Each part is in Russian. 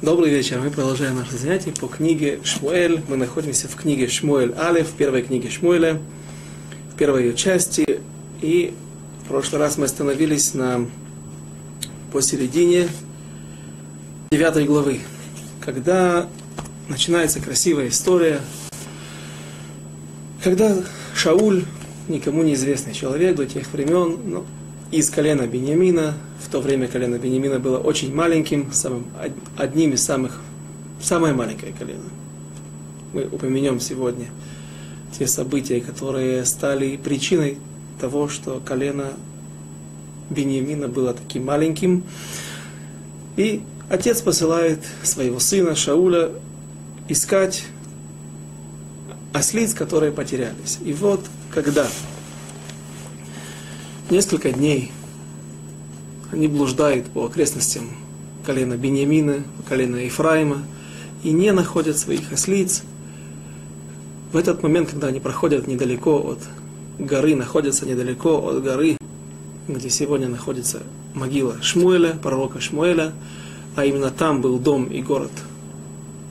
Добрый вечер. Мы продолжаем наше занятие по книге Шмуэль. Мы находимся в книге Шмуэль в первой книге Шмуэля, в первой ее части. И в прошлый раз мы остановились на посередине девятой главы, когда начинается красивая история, когда Шауль, никому неизвестный человек до тех времен, ну, из колена Бениамина. В то время колено Бениамина было очень маленьким, самым, одним из самых, самое маленькое колено. Мы упомянем сегодня те события, которые стали причиной того, что колено Бениамина было таким маленьким. И отец посылает своего сына Шауля искать ослиц, которые потерялись. И вот когда несколько дней они блуждают по окрестностям колена Бениамина, колена Ефраима, и не находят своих ослиц. В этот момент, когда они проходят недалеко от горы, находятся недалеко от горы, где сегодня находится могила Шмуэля, пророка Шмуэля, а именно там был дом и город,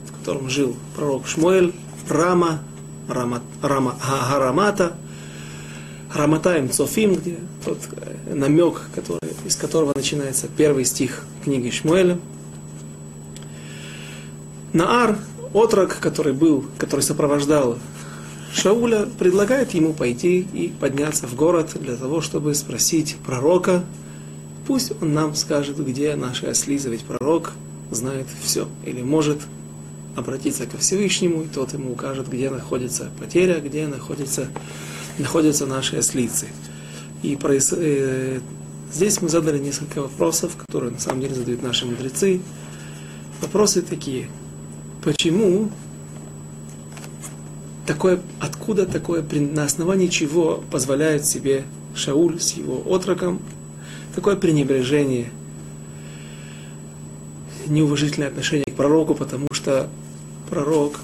в котором жил пророк Шмуэль, Рама, Рама, Рама Харамата, Раматаем Цофим, где тот э, намек, который, из которого начинается первый стих книги Шмуэля. Наар, отрок, который был, который сопровождал Шауля, предлагает ему пойти и подняться в город для того, чтобы спросить пророка, пусть он нам скажет, где наши осли, ведь пророк знает все, или может обратиться ко Всевышнему, и тот ему укажет, где находится потеря, где находится находятся наши ослицы. И проис... э, здесь мы задали несколько вопросов, которые на самом деле задают наши мудрецы. Вопросы такие. Почему такое, откуда такое, на основании чего позволяет себе Шауль с его отроком такое пренебрежение, неуважительное отношение к пророку, потому что пророк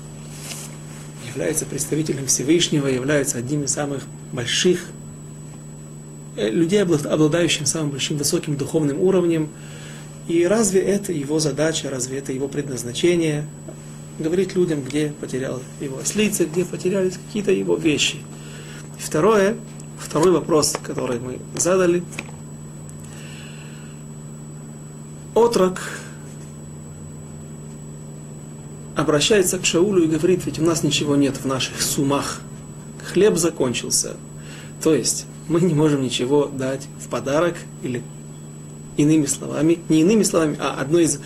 является представителем Всевышнего, является одним из самых больших э, людей, обладающим самым большим высоким духовным уровнем. И разве это его задача, разве это его предназначение? Говорить людям, где потерял его ослица, где потерялись какие-то его вещи. Второе, второй вопрос, который мы задали. Отрок обращается к Шаулю и говорит, ведь у нас ничего нет в наших сумах. Хлеб закончился. То есть мы не можем ничего дать в подарок или иными словами, не иными словами, а одно из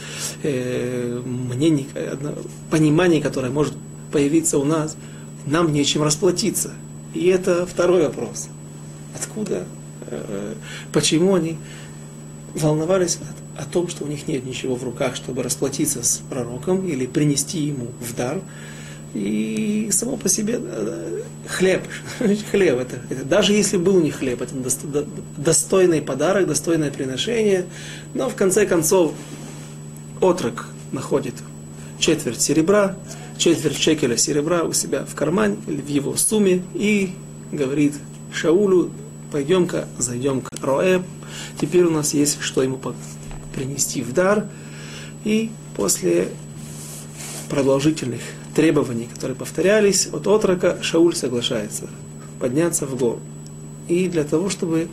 э, мнений, одно, пониманий, которое может появиться у нас, нам нечем расплатиться. И это второй вопрос. Откуда, э, почему они волновались о том, что у них нет ничего в руках, чтобы расплатиться с пророком или принести ему в дар. И само по себе э, хлеб, хлеб это, это, даже если был не хлеб, это достойный подарок, достойное приношение, но в конце концов отрок находит четверть серебра, четверть шекеля серебра у себя в кармане или в его сумме и говорит Шаулю, пойдем-ка, зайдем-ка, Роэ, теперь у нас есть что ему принести в дар. И после продолжительных требований, которые повторялись, от отрока Шауль соглашается подняться в гору. И для того, чтобы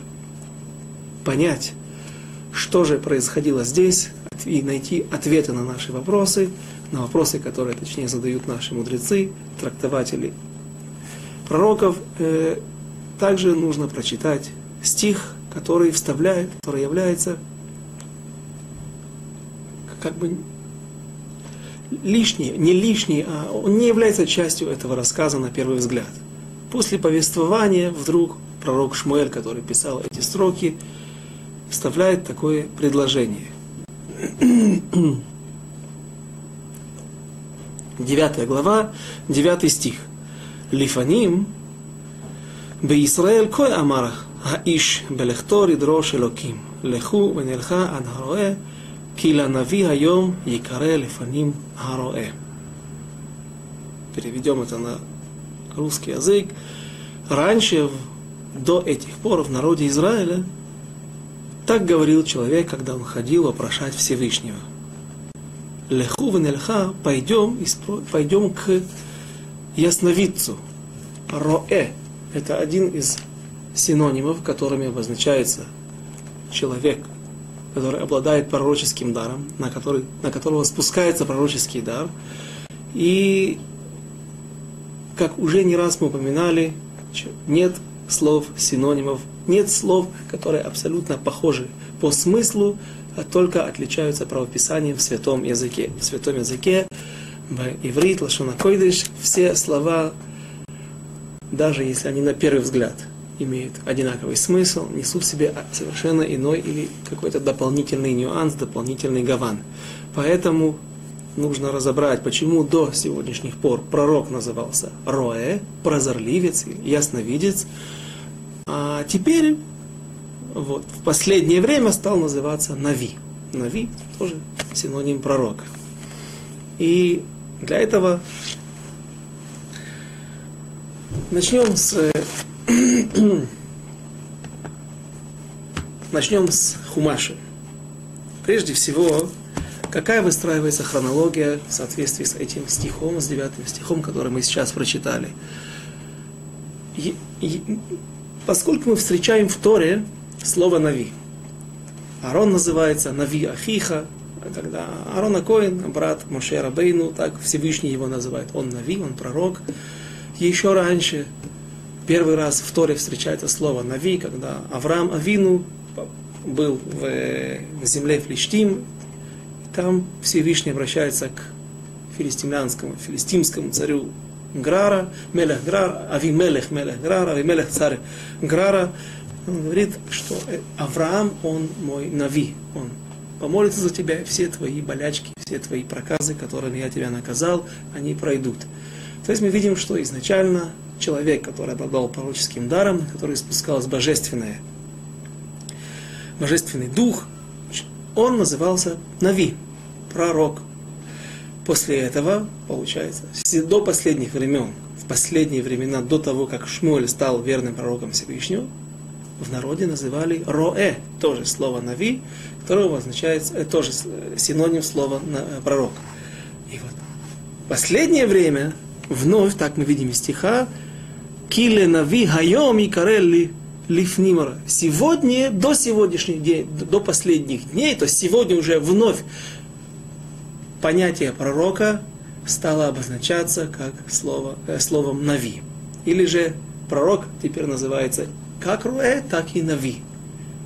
понять, что же происходило здесь, и найти ответы на наши вопросы, на вопросы, которые, точнее, задают наши мудрецы, трактователи пророков, э, также нужно прочитать стих, который вставляет, который является как бы лишний, не лишний, а он не является частью этого рассказа на первый взгляд. После повествования вдруг пророк Шмуэль, который писал эти строки, вставляет такое предложение. Девятая глава, девятый стих. Лифаним Беисраэль кой амарах, аиш белехтори дрош элоким, леху венельха адхароэ, כי לנביא היום יקרא לפנים הרואה. Переведем это на русский язык. Раньше, до этих пор, в народе Израиля, так говорил человек, когда он ходил вопрошать Всевышнего. леху венельха, пойдем, пойдем к ясновидцу. Роэ – это один из синонимов, которыми обозначается человек, который обладает пророческим даром, на, который, на которого спускается пророческий дар. И, как уже не раз мы упоминали, нет слов, синонимов, нет слов, которые абсолютно похожи по смыслу, а только отличаются правописанием в святом языке. В святом языке, в иврит, лашона койдыш, все слова, даже если они на первый взгляд имеют одинаковый смысл, несут в себе совершенно иной или какой-то дополнительный нюанс, дополнительный гаван. Поэтому нужно разобрать, почему до сегодняшних пор пророк назывался Роэ, прозорливец, ясновидец, а теперь вот, в последнее время стал называться Нави. Нави тоже синоним пророка. И для этого начнем с начнем с Хумаши. Прежде всего, какая выстраивается хронология в соответствии с этим стихом, с девятым стихом, который мы сейчас прочитали. И, и, поскольку мы встречаем в Торе слово Нави. Арон называется Нави Ахиха, когда Арон Акоин, брат Моше Рабейну, так Всевышний его называет. Он Нави, он пророк. Еще раньше, первый раз в Торе встречается слово Нави, когда Авраам Авину был в, земле Флиштим, там Всевышний обращается к филистимлянскому, филистимскому царю Грара, Мелех Грар, Ави Мелех, Мелех Грара, Ави Мелех царь Грара, он говорит, что э, Авраам, он мой нави, он помолится за тебя, все твои болячки, все твои проказы, которыми я тебя наказал, они пройдут. То есть мы видим, что изначально человек, который обладал пророческим даром, который спускалось божественное, божественный дух, он назывался Нави, пророк. После этого, получается, до последних времен, в последние времена, до того, как Шмуэль стал верным пророком Всевышнего, в народе называли роэ, тоже слово нави, которое означает, э, тоже синоним слова э, пророк. И вот последнее время, вновь, так мы видим из стиха, киле нави хайом и карелли лифнимара. Сегодня, до сегодняшних дней, до последних дней, то есть сегодня уже вновь понятие пророка стало обозначаться как слово, э, словом нави. Или же пророк теперь называется как Руэ, так и Нави.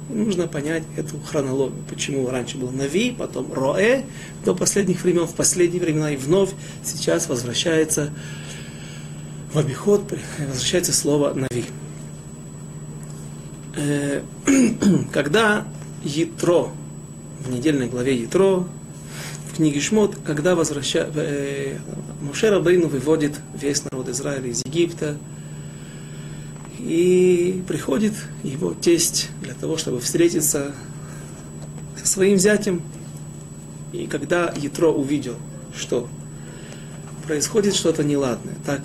Нужно понять эту хронологию, почему раньше был Нави, потом Роэ, до последних времен, в последние времена и вновь сейчас возвращается в обиход, возвращается слово Нави. Э, когда Ятро, в недельной главе Ятро, в книге Шмот, когда возвраща... э, Мушер Абейну выводит весь народ Израиля из Египта, и приходит его тесть для того, чтобы встретиться со своим зятем. И когда Ятро увидел, что происходит что-то неладное, так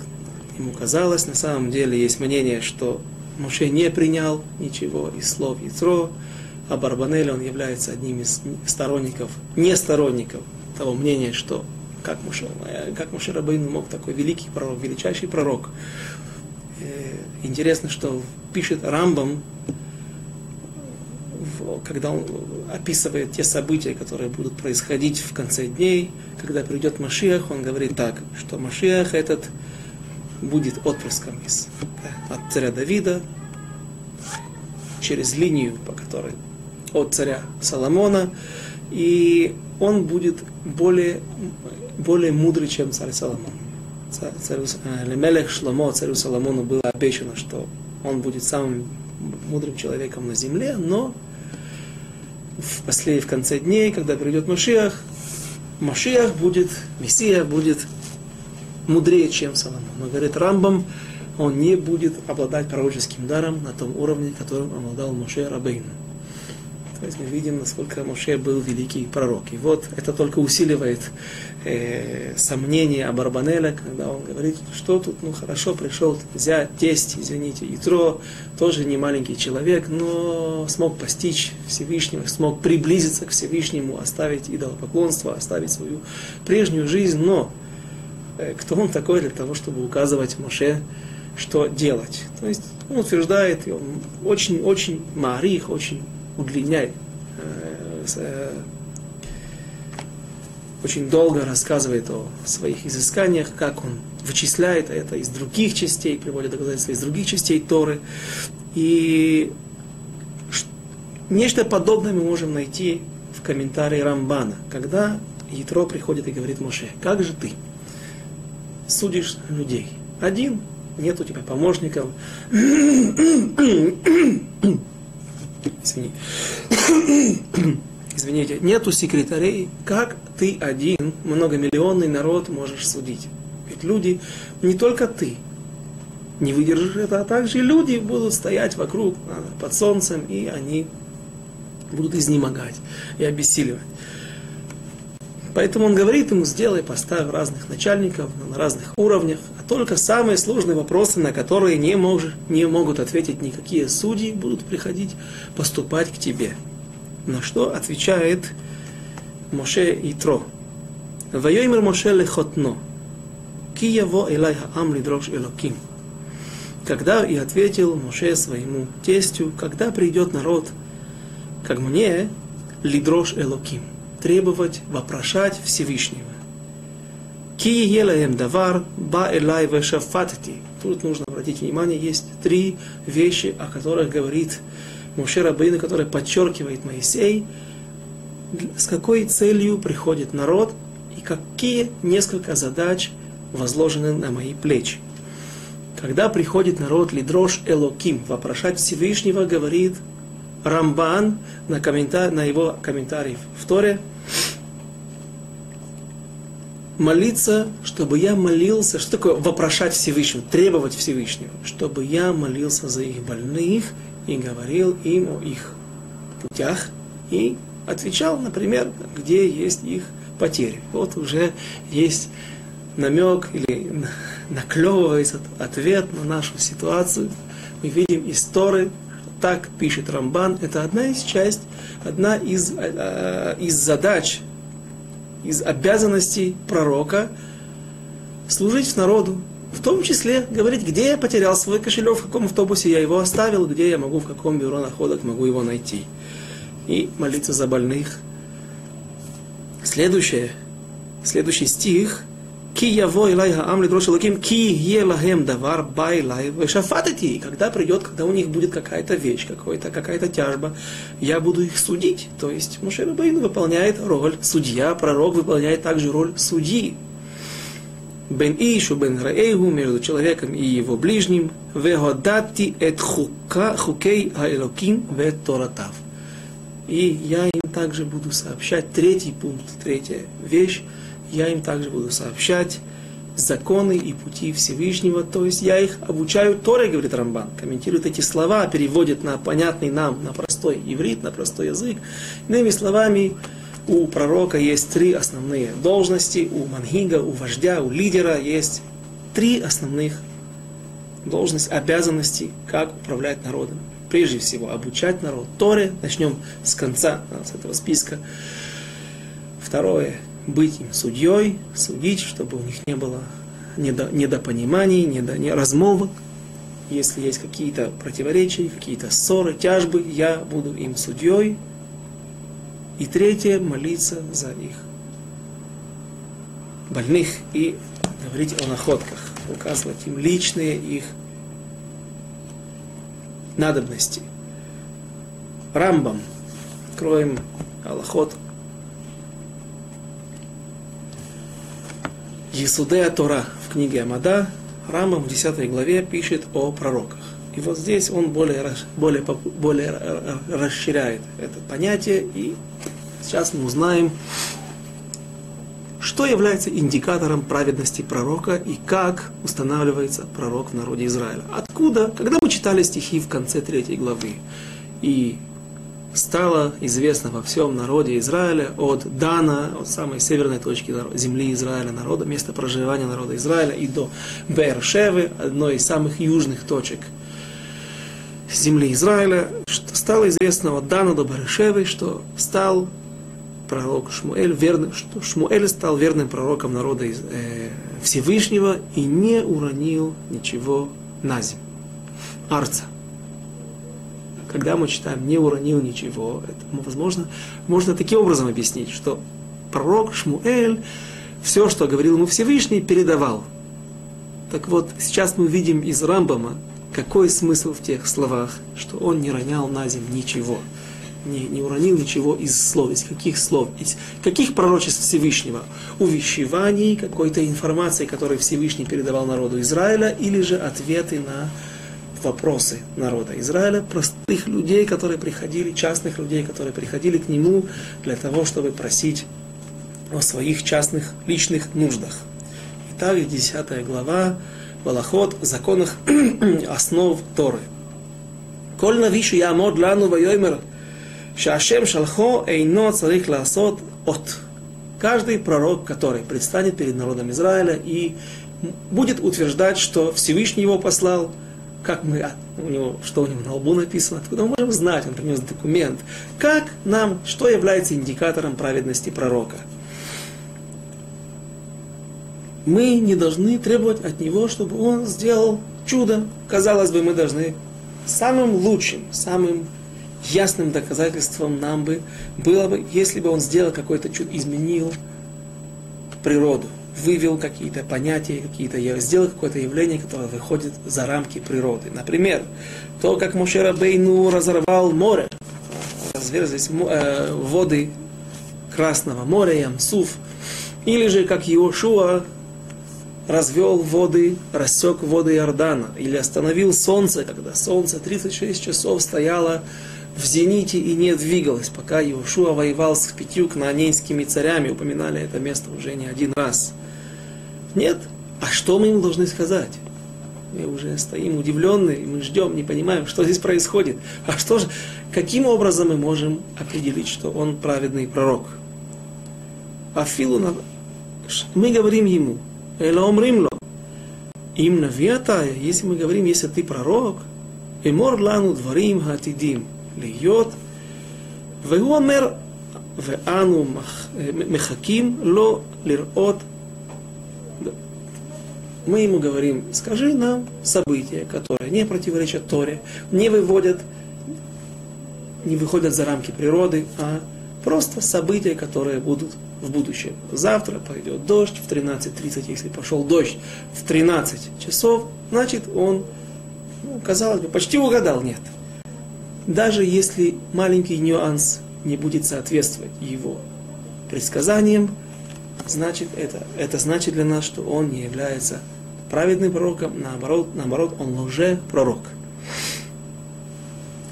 ему казалось, на самом деле есть мнение, что Моше не принял ничего из слов Ятро, а Барбанель, он является одним из сторонников, не сторонников того мнения, что как Моше, как Моше Рабейну мог такой великий пророк, величайший пророк, Интересно, что пишет Рамбам, когда он описывает те события, которые будут происходить в конце дней, когда придет Машиах, он говорит так, что Машиах этот будет отпрыском из, от царя Давида через линию, по которой от царя Соломона, и он будет более, более мудрый, чем царь Соломон. Царю, э, Лемелех Шломо, царю Соломону было обещано, что он будет самым мудрым человеком на земле, но в, после, в конце дней, когда придет Машиах, Машиах будет, Мессия будет мудрее, чем Соломон. Но, говорит Рамбам, он не будет обладать пророческим даром на том уровне, которым обладал Моше Рабейн. То есть мы видим, насколько Моше был великий пророк. И вот это только усиливает э, сомнения Абарбанеля, когда он говорит, что тут, ну хорошо, пришел взять тесть, извините, Итро, тоже не маленький человек, но смог постичь Всевышнего, смог приблизиться к Всевышнему, оставить идолопоклонство, оставить свою прежнюю жизнь, но кто он такой для того, чтобы указывать Моше, что делать? То есть он утверждает, и он очень-очень марих, очень удлиняет, э, э, очень долго рассказывает о своих изысканиях, как он вычисляет это из других частей, приводит доказательства из других частей Торы. И нечто подобное мы можем найти в комментарии Рамбана, когда Ятро приходит и говорит Моше, как же ты судишь людей? Один, нет у тебя помощников. Извини. Извините, нету секретарей, как ты один, многомиллионный народ можешь судить? Ведь люди, не только ты, не выдержишь это, а также люди будут стоять вокруг а, под солнцем, и они будут изнемогать и обессиливать. Поэтому он говорит ему, сделай, поставь разных начальников на разных уровнях, а только самые сложные вопросы, на которые не, мож, не могут ответить никакие судьи, будут приходить поступать к тебе. На что отвечает Моше Итро. Вайомер Моше лехотно. Ки яво элай хаам элоким. Когда и ответил Моше своему тестю, когда придет народ, как мне, лидрош элоким требовать, вопрошать Всевышнего. Ки елаем давар ба элай вешафатти. Тут нужно обратить внимание, есть три вещи, о которых говорит Муше Рабейну, который подчеркивает Моисей, с какой целью приходит народ и какие несколько задач возложены на мои плечи. Когда приходит народ Лидрош Элоким, вопрошать Всевышнего, говорит Рамбан на, комментар... на его комментарий в Торе, молиться, чтобы я молился, что такое вопрошать Всевышнего, требовать Всевышнего, чтобы я молился за их больных и говорил им о их путях и отвечал, например, где есть их потери. Вот уже есть намек или наклевывается ответ на нашу ситуацию. Мы видим истории, так пишет Рамбан, это одна из часть, одна из, э, из задач, из обязанностей пророка служить народу. В том числе говорить, где я потерял свой кошелек, в каком автобусе я его оставил, где я могу, в каком бюро находок могу его найти. И молиться за больных. Следующее, следующий стих – Ки яво илай хаам лидрош лаким, ки елахем давар байлай вешафатати. Когда придет, когда у них будет какая-то вещь, какая-то какая тяжба, я буду их судить. То есть Муше Рабейн выполняет роль судья, пророк выполняет также роль судьи. Бен Ишу, Бен Раэйгу, между человеком и его ближним, вегодати эт хука, хукей аэлоким ве торатав. И я им также буду сообщать третий пункт, третья вещь, я им также буду сообщать законы и пути Всевышнего, то есть я их обучаю Торе, говорит Рамбан, комментирует эти слова, переводит на понятный нам, на простой иврит, на простой язык. Иными словами, у пророка есть три основные должности, у мангига, у вождя, у лидера есть три основных должности, обязанности, как управлять народом. Прежде всего, обучать народ Торе, начнем с конца, с этого списка. Второе, быть им судьей, судить, чтобы у них не было недо, недопониманий, недо, не, размолвок. Если есть какие-то противоречия, какие-то ссоры, тяжбы, я буду им судьей. И третье, молиться за их больных и говорить о находках, указывать им личные их надобности. Рамбам. Откроем Аллахот Есудея Тора в книге Амада, Рамам в 10 главе пишет о пророках. И вот здесь он более, более, более расширяет это понятие, и сейчас мы узнаем, что является индикатором праведности пророка и как устанавливается пророк в народе Израиля. Откуда, когда мы читали стихи в конце третьей главы и стало известно во всем народе Израиля от Дана, от самой северной точки земли Израиля, народа, места проживания народа Израиля, и до Бершевы, одной из самых южных точек земли Израиля, что стало известно от Дана до Бершевы, что стал пророк Шмуэль верным, что Шмуэль стал верным пророком народа э, Всевышнего и не уронил ничего на землю. Арца когда мы читаем «не уронил ничего», это, ну, возможно, можно таким образом объяснить, что пророк Шмуэль все, что говорил ему Всевышний, передавал. Так вот, сейчас мы видим из Рамбама, какой смысл в тех словах, что он не ронял на землю ничего, не, не уронил ничего из слов, из каких слов, из каких пророчеств Всевышнего, увещеваний, какой-то информации, которую Всевышний передавал народу Израиля, или же ответы на вопросы народа Израиля, простых людей, которые приходили, частных людей, которые приходили к нему для того, чтобы просить о своих частных личных нуждах. Итак, 10 глава, Балахот, законах основ Торы. Коль навишу ямод лану вайоймер, шашем шалхо эйно царих ласот от. Каждый пророк, который предстанет перед народом Израиля и будет утверждать, что Всевышний его послал – как мы, у него, что у него на лбу написано, откуда мы можем знать, он принес документ, как нам, что является индикатором праведности пророка. Мы не должны требовать от него, чтобы он сделал чудо. Казалось бы, мы должны самым лучшим, самым ясным доказательством нам бы было бы, если бы он сделал какое-то чудо, изменил природу вывел какие-то понятия, какие-то, сделал какое-то явление, которое выходит за рамки природы. Например, то, как Мошера Бейну разорвал море, разверзлись э, воды Красного моря, Ямсуф, или же как Иошуа развел воды, рассек воды Иордана, или остановил солнце, когда солнце 36 часов стояло в зените и не двигалось, пока Иошуа воевал с пятью кнаанейскими царями, упоминали это место уже не один раз – нет. А что мы ему должны сказать? Мы уже стоим удивленные, мы ждем, не понимаем, что здесь происходит. А что же, каким образом мы можем определить, что он праведный пророк? Афилу мы говорим ему, Элаомримло, им навиатая, если мы говорим, если ты пророк, эмор лану дворим хатидим, льет, והוא אומר, ואנו מחכים לו לראות мы ему говорим, скажи нам события, которые не противоречат Торе, не выводят, не выходят за рамки природы, а просто события, которые будут в будущем. Завтра пойдет дождь в 13.30, если пошел дождь в 13 часов, значит он, ну, казалось бы, почти угадал, нет. даже если маленький нюанс не будет соответствовать его предсказаниям, значит это, это значит для нас, что он не является праведным пророком, наоборот, наоборот, он лже-пророк.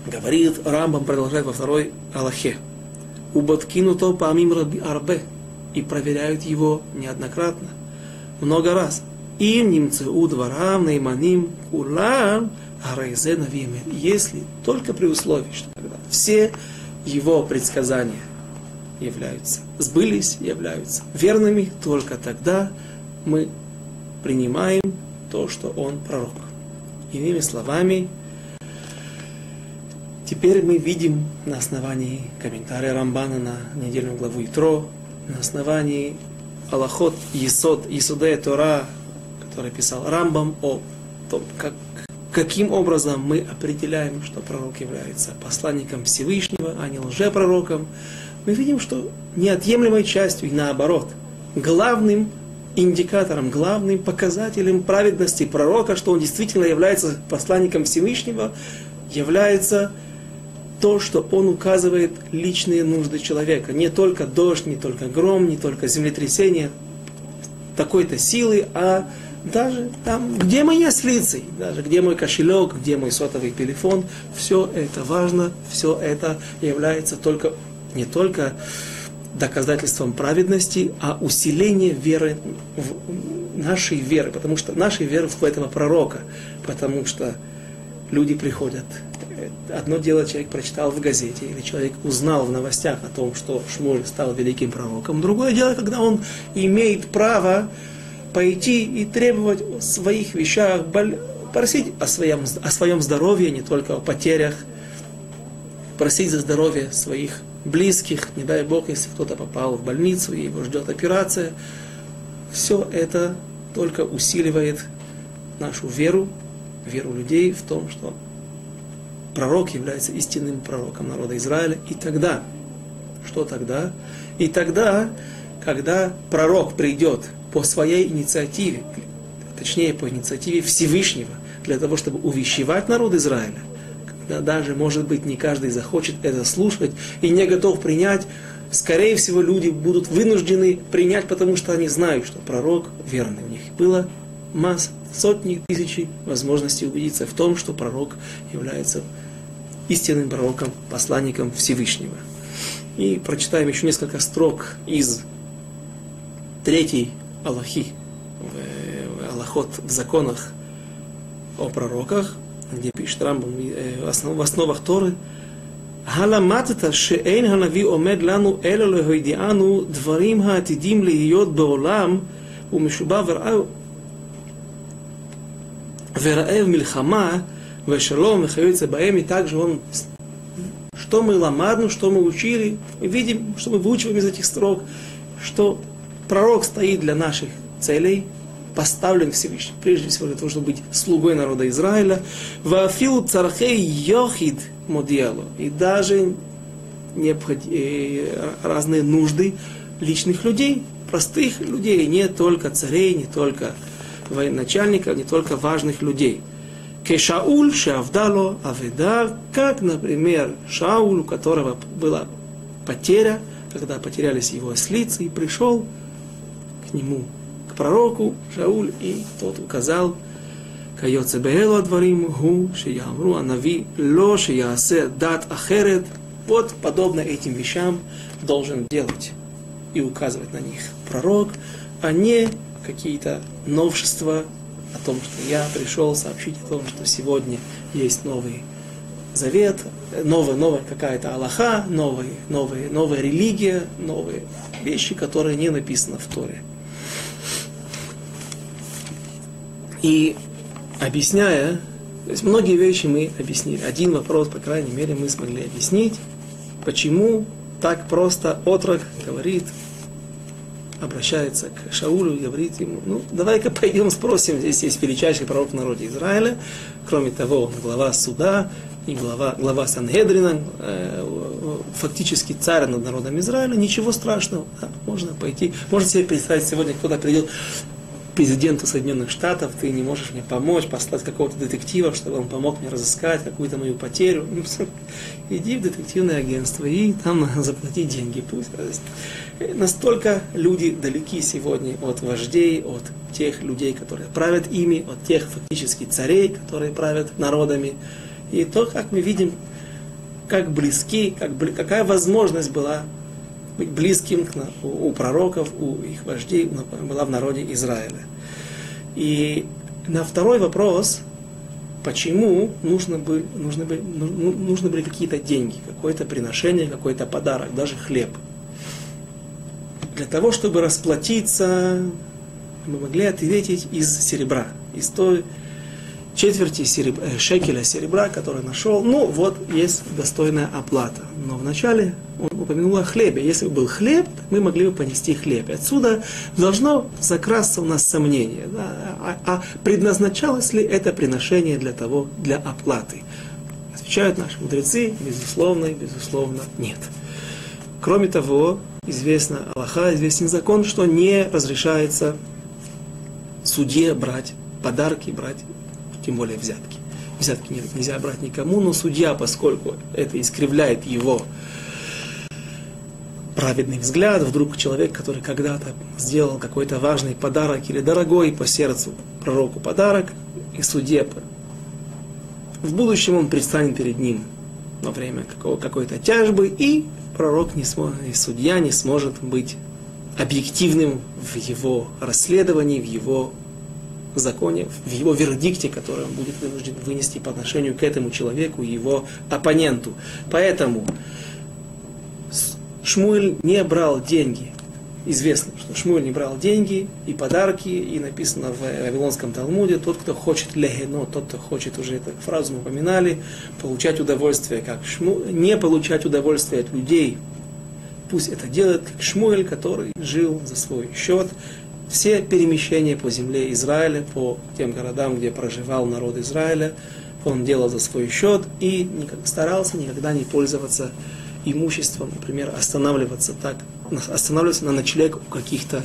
Говорит Рамбам, продолжает во второй Аллахе. Убаткину то помим арбе. И проверяют его неоднократно. Много раз. Им немцы у дворам наиманим кулам арайзе навиме. Если только при условии, что когда все его предсказания являются, сбылись, являются верными, только тогда мы принимаем то, что он пророк. Иными словами, теперь мы видим на основании комментария Рамбана на недельную главу Итро, на основании Аллахот Есод, Есуде Тора, который писал Рамбам, о том, как, каким образом мы определяем, что пророк является посланником Всевышнего, а не лжепророком, мы видим, что неотъемлемой частью, и наоборот, главным индикатором, главным показателем праведности пророка, что он действительно является посланником Всевышнего, является то, что он указывает личные нужды человека. Не только дождь, не только гром, не только землетрясение такой-то силы, а даже там, где мои ослицы, даже где мой кошелек, где мой сотовый телефон, все это важно, все это является только, не только доказательством праведности, а усиление веры, нашей веры, потому что нашей веры в этого пророка, потому что люди приходят одно дело человек прочитал в газете, или человек узнал в новостях о том, что Шмуль стал великим пророком. Другое дело, когда он имеет право пойти и требовать в своих вещах, просить о своем, о своем здоровье, не только о потерях, просить за здоровье своих близких, не дай Бог, если кто-то попал в больницу и его ждет операция. Все это только усиливает нашу веру, веру людей в том, что пророк является истинным пророком народа Израиля. И тогда, что тогда? И тогда, когда пророк придет по своей инициативе, точнее по инициативе Всевышнего, для того, чтобы увещевать народ Израиля, когда даже, может быть, не каждый захочет это слушать и не готов принять, скорее всего, люди будут вынуждены принять, потому что они знают, что пророк верный. У них было масса, сотни, тысячи возможностей убедиться в том, что пророк является истинным пророком, посланником Всевышнего. И прочитаем еще несколько строк из третьей Аллахи, в Аллахот в законах о пророках, где пишет Рамбам в основах Торы, הלמדת שאין הנביא עומד לנו אלא להודיענו דברים העתידים להיות בעולם ומשובע ורעב מלחמה ושלום וכיוצא בהם, и также он что мы ламадну, что мы учили, мы видим, что мы выучиваем из этих строк, что пророк стоит для наших целей, поставлен Всевышним, прежде всего для того, чтобы быть слугой народа Израиля. Вафил цархей йохид модиалу. И даже э, разные нужды личных людей, простых людей, не только царей, не только военачальников, не только важных людей. Кешауль Шавдало Аведа, как, например, Шауль, у которого была потеря, когда потерялись его ослицы, и пришел к нему, к пророку Шауль, и тот указал, Кайоце Беэлу Адварим Гу Шиямру Анави Ло Шиясе Дат Ахерет вот подобно этим вещам должен делать и указывать на них пророк, а не какие-то новшества о том, что я пришел сообщить о том, что сегодня есть новый завет, новая, новая какая-то Аллаха, новая, новая, новая религия, новые вещи, которые не написаны в Торе. И объясняя, то есть многие вещи мы объяснили. Один вопрос, по крайней мере, мы смогли объяснить, почему так просто отрок говорит, обращается к Шаулю говорит ему, ну, давай-ка пойдем спросим, здесь есть величайший пророк в народе Израиля, кроме того, глава суда и глава, глава Сангедрина, э, фактически царь над народом Израиля, ничего страшного, да, можно пойти, можно себе представить, сегодня кто-то придет, президенту Соединенных Штатов, ты не можешь мне помочь, послать какого-то детектива, чтобы он помог мне разыскать какую-то мою потерю. Ну, иди в детективное агентство и там заплати деньги. Пусть Настолько люди далеки сегодня от вождей, от тех людей, которые правят ими, от тех фактически царей, которые правят народами. И то, как мы видим, как близки, как, какая возможность была быть близким у, у пророков, у их вождей была в народе Израиля. И на второй вопрос, почему нужно были, нужно были, ну, ну, нужны были какие-то деньги, какое-то приношение, какой-то подарок, даже хлеб. Для того, чтобы расплатиться, мы могли ответить из серебра, из той четверти серебра, э, шекеля серебра, который нашел. Ну, вот есть достойная оплата. Но вначале он упомянул о хлебе. Если бы был хлеб, мы могли бы понести хлеб. И отсюда должно закрасться у нас сомнение, да, а, а предназначалось ли это приношение для того, для оплаты? Отвечают наши мудрецы, безусловно, безусловно, нет. Кроме того, известно Аллаха, известен закон, что не разрешается суде брать подарки, брать тем более взятки. Взятки нельзя брать никому, но судья, поскольку это искривляет его праведный взгляд, вдруг человек, который когда-то сделал какой-то важный подарок или дорогой по сердцу пророку подарок, и судье в будущем он предстанет перед ним во время какой-то тяжбы, и пророк не сможет, и судья не сможет быть объективным в его расследовании, в его законе, в его вердикте, который он будет вынужден вынести по отношению к этому человеку, его оппоненту. Поэтому Шмуэль не брал деньги. Известно, что Шмуэль не брал деньги и подарки, и написано в Вавилонском Талмуде, тот, кто хочет легено, тот, кто хочет, уже эту фразу мы упоминали, получать удовольствие, как Шмуэль, не получать удовольствие от людей, пусть это делает как Шмуэль, который жил за свой счет, все перемещения по земле Израиля, по тем городам, где проживал народ Израиля, он делал за свой счет и старался никогда не пользоваться имуществом, например, останавливаться так, останавливаться на ночлег у каких-то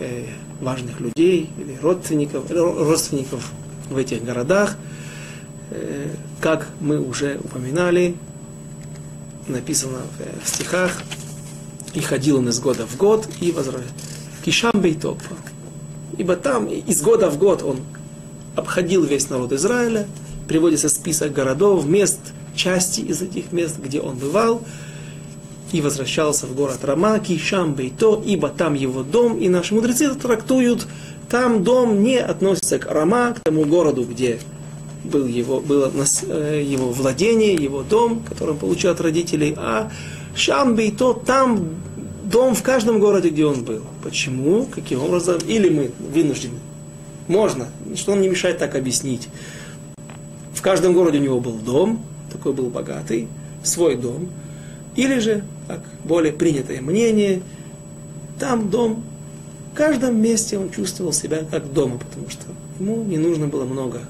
э, важных людей или родственников, родственников в этих городах. Э, как мы уже упоминали, написано в, в стихах, и ходил он из года в год, и возвращался Кишам Бейтопа. Ибо там из года в год он обходил весь народ Израиля, приводится список городов, мест, части из этих мест, где он бывал, и возвращался в город Рама, Кишам Бейто, ибо там его дом, и наши мудрецы это трактуют, там дом не относится к Рама, к тому городу, где был его, было э, его владение, его дом, который он получил от родителей, а Шам Бейто, там дом в каждом городе, где он был. Почему? Каким образом? Или мы вынуждены. Можно. Что нам не мешает так объяснить. В каждом городе у него был дом, такой был богатый, свой дом. Или же, как более принятое мнение, там дом, в каждом месте он чувствовал себя как дома, потому что ему не нужно было много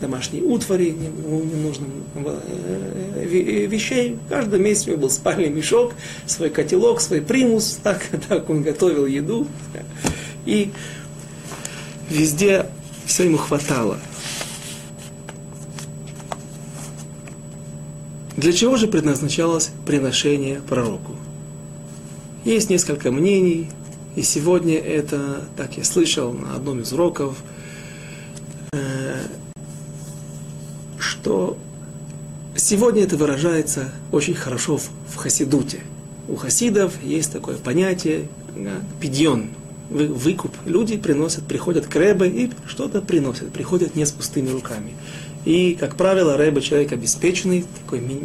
домашней утвари, не, не нужно э, вещей. В каждом месте у него был спальный мешок, свой котелок, свой примус, так, так он готовил еду. И везде все ему хватало. Для чего же предназначалось приношение пророку? Есть несколько мнений, и сегодня это, так я слышал на одном из уроков, что сегодня это выражается очень хорошо в, хасидуте. У хасидов есть такое понятие пидьон, вы, выкуп. Люди приносят, приходят к Рэбе и что-то приносят, приходят не с пустыми руками. И, как правило, Рэбе человек обеспеченный, такой ми-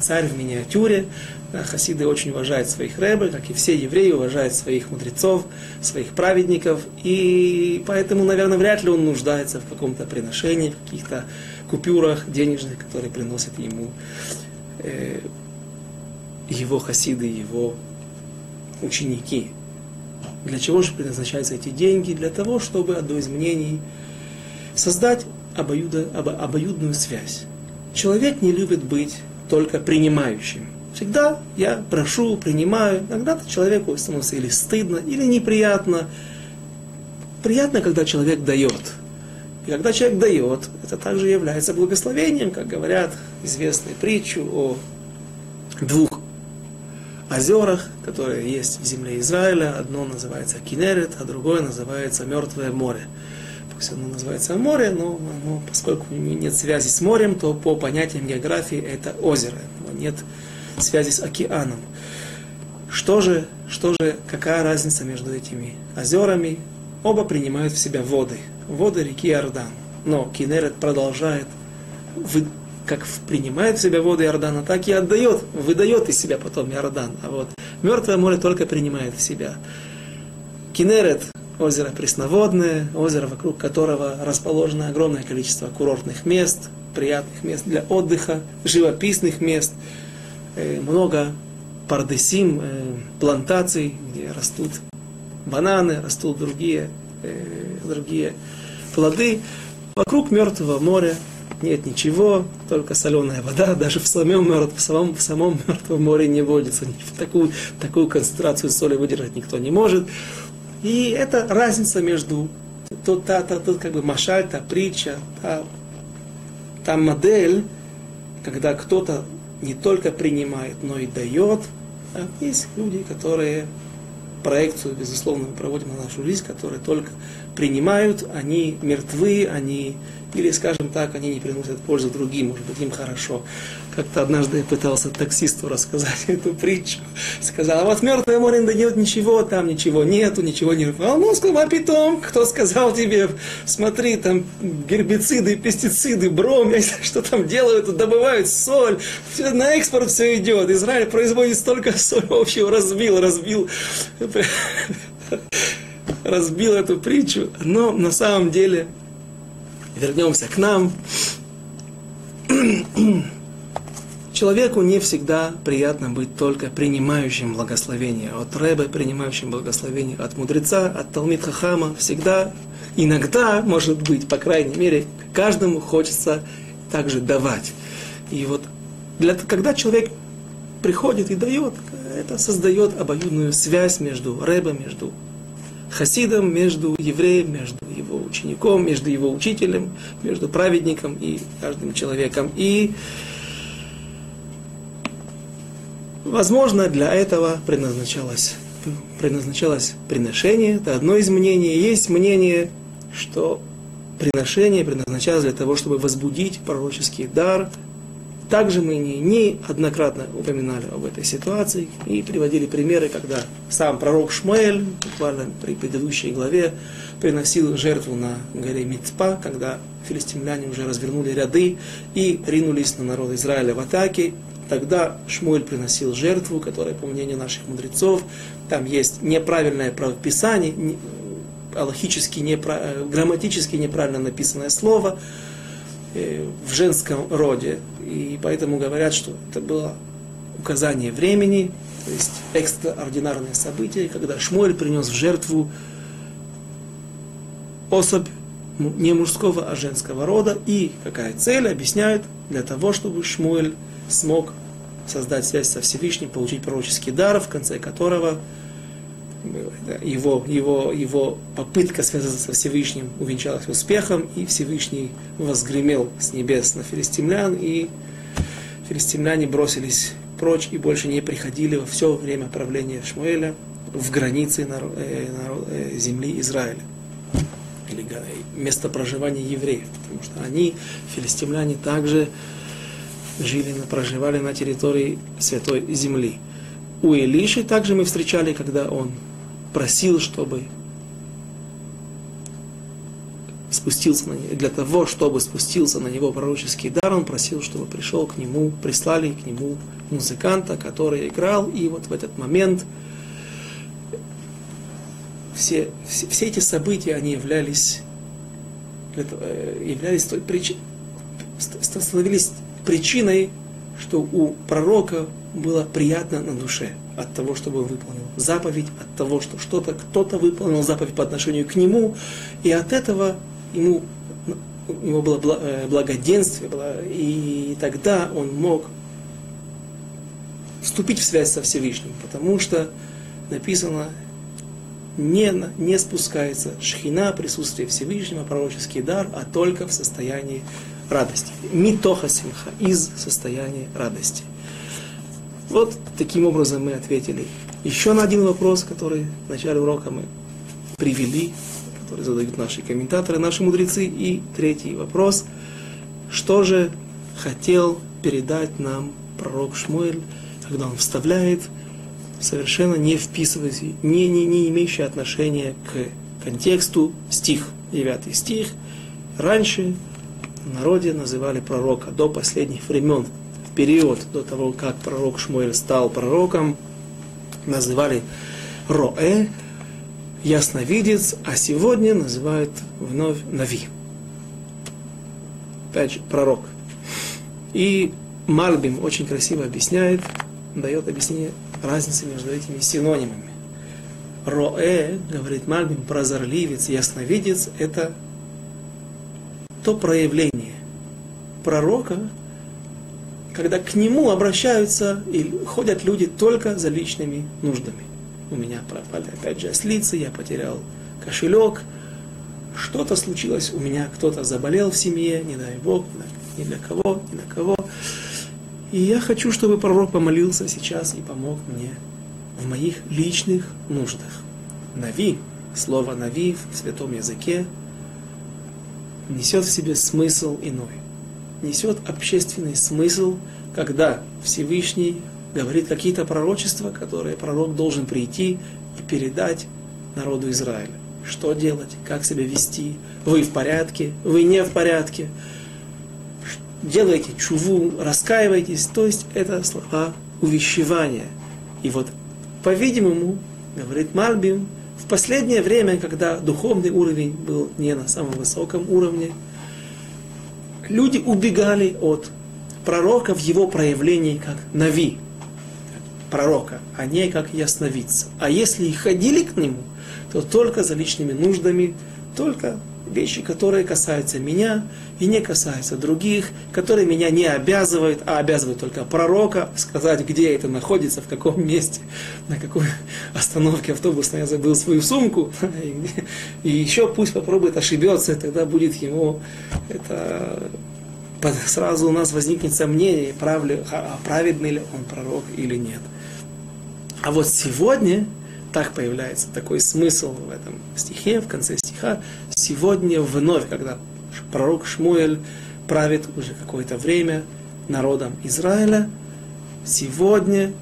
царь в миниатюре. Хасиды очень уважают своих Рэбе, как и все евреи уважают своих мудрецов, своих праведников. И поэтому, наверное, вряд ли он нуждается в каком-то приношении, в каких-то купюрах денежных, которые приносят ему э, его хасиды, его ученики. Для чего же предназначаются эти деньги? Для того, чтобы, одно из мнений, создать обоюдо, обо, обоюдную связь. Человек не любит быть только принимающим. Всегда я прошу, принимаю. Иногда человеку становится или стыдно, или неприятно. Приятно, когда человек дает. И когда человек дает, это также является благословением, как говорят известные притчу о двух озерах, которые есть в земле Израиля. Одно называется Кинерет, а другое называется Мертвое море. Пусть оно называется море, но, но поскольку нет связи с морем, то по понятиям географии это озеро. Но нет связи с океаном. Что же, что же, какая разница между этими озерами? Оба принимают в себя воды воды реки Иордан. Но Кинерет продолжает, вы, как принимает в себя воды Иордана, так и отдает, выдает из себя потом Иордан. А вот Мертвое море только принимает в себя. Кинерет – озеро пресноводное, озеро, вокруг которого расположено огромное количество курортных мест, приятных мест для отдыха, живописных мест, э, много пардесим, э, плантаций, где растут бананы, растут другие, э, другие плоды. Вокруг мертвого моря нет ничего, только соленая вода. Даже в самом, в самом, в самом мертвом море не водится. Такую, такую концентрацию соли выдержать никто не может. И это разница между тот, та, та, тот как бы машаль, та притча, та, та модель, когда кто-то не только принимает, но и дает. Есть люди, которые проекцию, безусловно, мы проводим на нашу жизнь, которые только принимают, они мертвы, они или, скажем так, они не приносят пользу другим, может быть, им хорошо. Как-то однажды я пытался таксисту рассказать эту притчу. Сказал, а вот мертвое море не дает ничего, там ничего нету, ничего не... А он сказал, а питом, кто сказал тебе, смотри, там гербициды, пестициды, бром, я не знаю, что там делают, добывают соль, все, на экспорт все идет. Израиль производит столько соли, вообще разбил, разбил разбил эту притчу, но на самом деле вернемся к нам. Человеку не всегда приятно быть только принимающим благословение. От Рэбе принимающим благословение, от мудреца, от Талмит Хахама всегда, иногда, может быть, по крайней мере, каждому хочется также давать. И вот для, когда человек приходит и дает, это создает обоюдную связь между Рэбе, между хасидом, между евреем, между его учеником, между его учителем, между праведником и каждым человеком. И, возможно, для этого предназначалось, предназначалось приношение. Это одно из мнений. Есть мнение, что приношение предназначалось для того, чтобы возбудить пророческий дар, также мы не, неоднократно упоминали об этой ситуации и приводили примеры, когда сам пророк Шмуэль, буквально при предыдущей главе, приносил жертву на горе Мицпа, когда филистимляне уже развернули ряды и ринулись на народ Израиля в атаке. Тогда Шмуэль приносил жертву, которая, по мнению наших мудрецов, там есть неправильное правописание, аллахически, непра... Э, грамматически неправильно написанное слово, в женском роде. И поэтому говорят, что это было указание времени, то есть экстраординарное событие, когда Шмуэль принес в жертву особь не мужского, а женского рода. И какая цель, объясняют, для того, чтобы Шмуэль смог создать связь со Всевышним, получить пророческий дар, в конце которого его, его, его попытка связаться со Всевышним увенчалась успехом, и Всевышний возгремел с небес на филистимлян, и филистимляне бросились прочь и больше не приходили во все время правления Шмуэля в границы э, э, земли Израиля или место проживания евреев, потому что они, филистимляне, также жили, проживали на территории Святой Земли. У Илиши также мы встречали, когда он просил, чтобы спустился на него, для того, чтобы спустился на него пророческий дар, он просил, чтобы пришел к нему, прислали к нему музыканта, который играл, и вот в этот момент все, все, все эти события, они являлись, э, являлись той прич... становились причиной, что у пророка было приятно на душе от того, чтобы он выполнил заповедь, от того, что что-то кто-то выполнил заповедь по отношению к нему, и от этого ему у него было э, благоденствие, и тогда он мог вступить в связь со Всевышним, потому что написано, не, не спускается шхина, присутствие Всевышнего, пророческий дар, а только в состоянии радости. Митоха симха, из состояния радости. Вот таким образом мы ответили еще на один вопрос, который в начале урока мы привели, который задают наши комментаторы, наши мудрецы. И третий вопрос. Что же хотел передать нам пророк Шмуэль, когда он вставляет совершенно не вписываясь, не, не, не имеющий отношения к контексту стих, 9 стих. Раньше в народе называли пророка до последних времен период до того, как пророк Шмуэль стал пророком, называли Роэ, ясновидец, а сегодня называют вновь Нави. Опять же, пророк. И Мальбим очень красиво объясняет, дает объяснение разницы между этими синонимами. Роэ, говорит Мальбим, прозорливец, ясновидец, это то проявление пророка, когда к нему обращаются и ходят люди только за личными нуждами. У меня пропали опять же ослицы, я потерял кошелек, что-то случилось у меня, кто-то заболел в семье, не дай Бог, ни для кого, ни на кого. И я хочу, чтобы пророк помолился сейчас и помог мне в моих личных нуждах. Нави, слово нави в святом языке, несет в себе смысл иной. Несет общественный смысл, когда Всевышний говорит какие-то пророчества, которые пророк должен прийти и передать народу Израиля. Что делать, как себя вести, вы в порядке, вы не в порядке, делайте чуву, раскаивайтесь. То есть это слова увещевания. И вот, по-видимому, говорит Мальбим, в последнее время, когда духовный уровень был не на самом высоком уровне, люди убегали от пророка в его проявлении как нави, пророка, а не как ясновидца. А если и ходили к нему, то только за личными нуждами, только вещи, которые касаются меня и не касаются других, которые меня не обязывают, а обязывают только пророка сказать, где это находится, в каком месте, на какой остановке автобусной я забыл свою сумку. И еще пусть попробует ошибется, и тогда будет ему это сразу у нас возникнет сомнение, прав ли, а праведный ли он пророк или нет. А вот сегодня так появляется такой смысл в этом стихе, в конце стиха. Сегодня вновь, когда пророк Шмуэль правит уже какое-то время народом Израиля, сегодня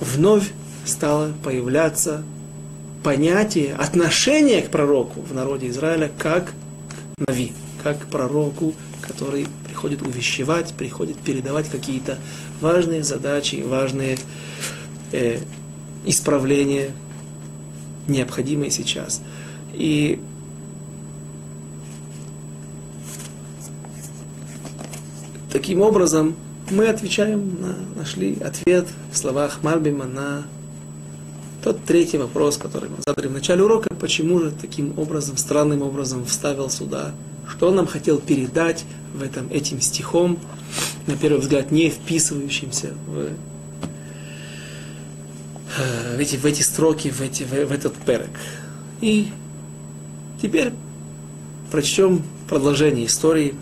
вновь стало появляться понятие, отношение к пророку в народе Израиля как Нави, как пророку, который приходит увещевать, приходит передавать какие-то важные задачи, важные э, исправления, необходимые сейчас. И таким образом мы отвечаем, на, нашли ответ в словах Мальбима на тот третий вопрос, который мы задали в начале урока, почему же таким образом, странным образом вставил сюда, что он нам хотел передать в этом, этим стихом, на первый взгляд не вписывающимся в Э, в эти, в эти строки, в, эти, в, в этот перек. И теперь прочтем продолжение истории.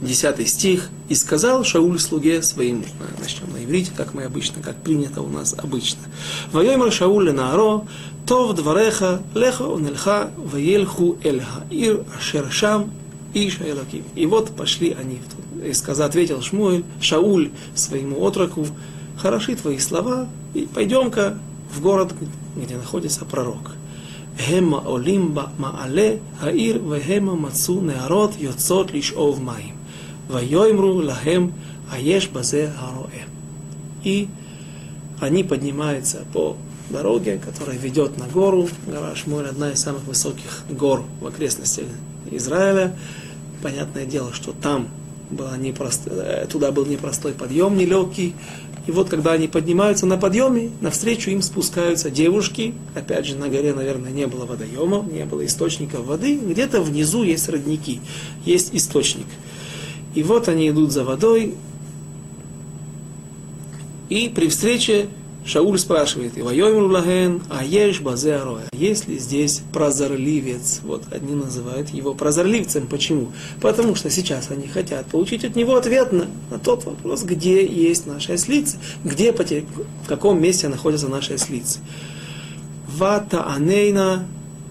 Десятый стих. «И сказал Шауль слуге своим». Начнем на иврите, как мы обычно, как принято у нас обычно. «Вайомер Шауль Нааро, тов двореха, леха унельха, ваельху эль хаир, ашер шам, иша элаким». И вот пошли они и сказал, ответил Шмуэль, Шауль своему отроку, хороши твои слова, и пойдем-ка в город, где находится пророк. Хема олимба маале хаир вехема мацу неарот йоцот лишов маим. Вайоймру лахем аеш базе хароэ. И они поднимаются по дороге, которая ведет на гору. Гора Шмуэль одна из самых высоких гор в окрестностях Израиля. Понятное дело, что там была непрост... Э, туда был непростой подъем, нелегкий. И вот когда они поднимаются на подъеме, навстречу им спускаются девушки. Опять же, на горе, наверное, не было водоемов, не было источников воды. Где-то внизу есть родники, есть источник. И вот они идут за водой. И при встрече Шауль спрашивает, Ивайомру лаген, а ешь базе ароя. Есть ли здесь прозорливец? Вот одни называют его прозорливцем. Почему? Потому что сейчас они хотят получить от него ответ на, на тот вопрос, где есть наша ослица, где, в каком месте находятся наши ослицы. Вата анейна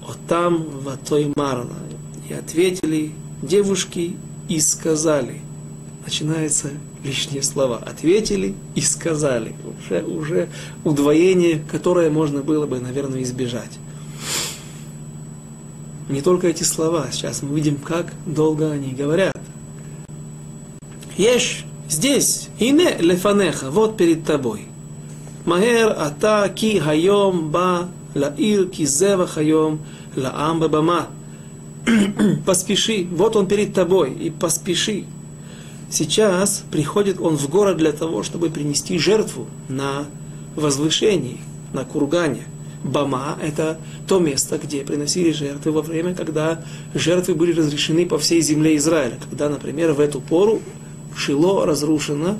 отам ватой марна. И ответили девушки и сказали. Начинается лишние слова. Ответили и сказали. Уже, уже удвоение, которое можно было бы, наверное, избежать. Не только эти слова. Сейчас мы видим, как долго они говорят. Ешь здесь, ине лефанеха, вот перед тобой. Махер ата ки хайом ба лаир ки зева хайом лаам бама. Поспеши, вот он перед тобой, и поспеши. Сейчас приходит он в город для того, чтобы принести жертву на возвышении, на кургане. Бама – это то место, где приносили жертвы во время, когда жертвы были разрешены по всей земле Израиля. Когда, например, в эту пору Шило разрушено,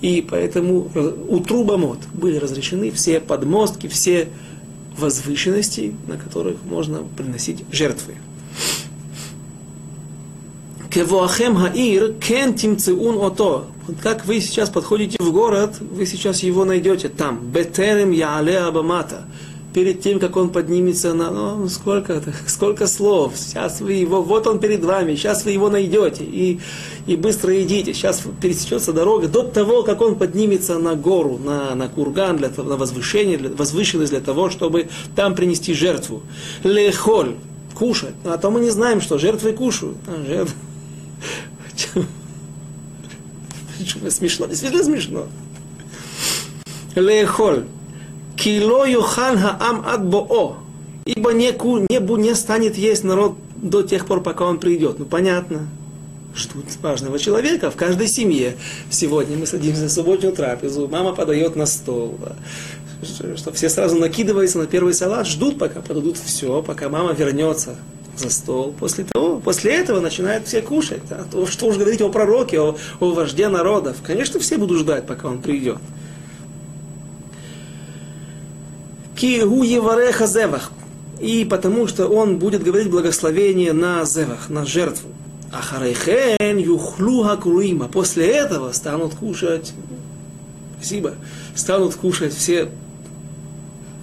и поэтому у Трубамот были разрешены все подмостки, все возвышенности, на которых можно приносить жертвы. Кевоахем хаир кен тимцеун ото. Как вы сейчас подходите в город, вы сейчас его найдете там. Бетерем яале абамата. перед тем, как он поднимется на... Ну, сколько, сколько слов. Сейчас вы его... Вот он перед вами. Сейчас вы его найдете. И, и быстро идите. Сейчас пересечется дорога. До того, как он поднимется на гору, на, на курган, для, на возвышение, для, возвышенность для того, чтобы там принести жертву. Лехоль. Кушать. А то мы не знаем, что жертвы кушают. А, жертвы... Смешно. Действительно смешно. Лехоль. Кило юхан хаам ад боо. Ибо не, не, не станет есть народ до тех пор, пока он придет. Ну, понятно. Ждут важного человека в каждой семье. Сегодня мы садимся на субботнюю трапезу, мама подает на стол. Что все сразу накидываются на первый салат, ждут, пока подадут все, пока мама вернется за стол. После того, после этого начинают все кушать. Да? То, что уж говорить о пророке, о, о вожде народов. Конечно, все будут ждать, пока он придет. Кигу Евареха Зевах. И потому что он будет говорить благословение на Зевах, на жертву. Ахарейхен юхлу хакруима. После этого станут кушать, спасибо, станут кушать все,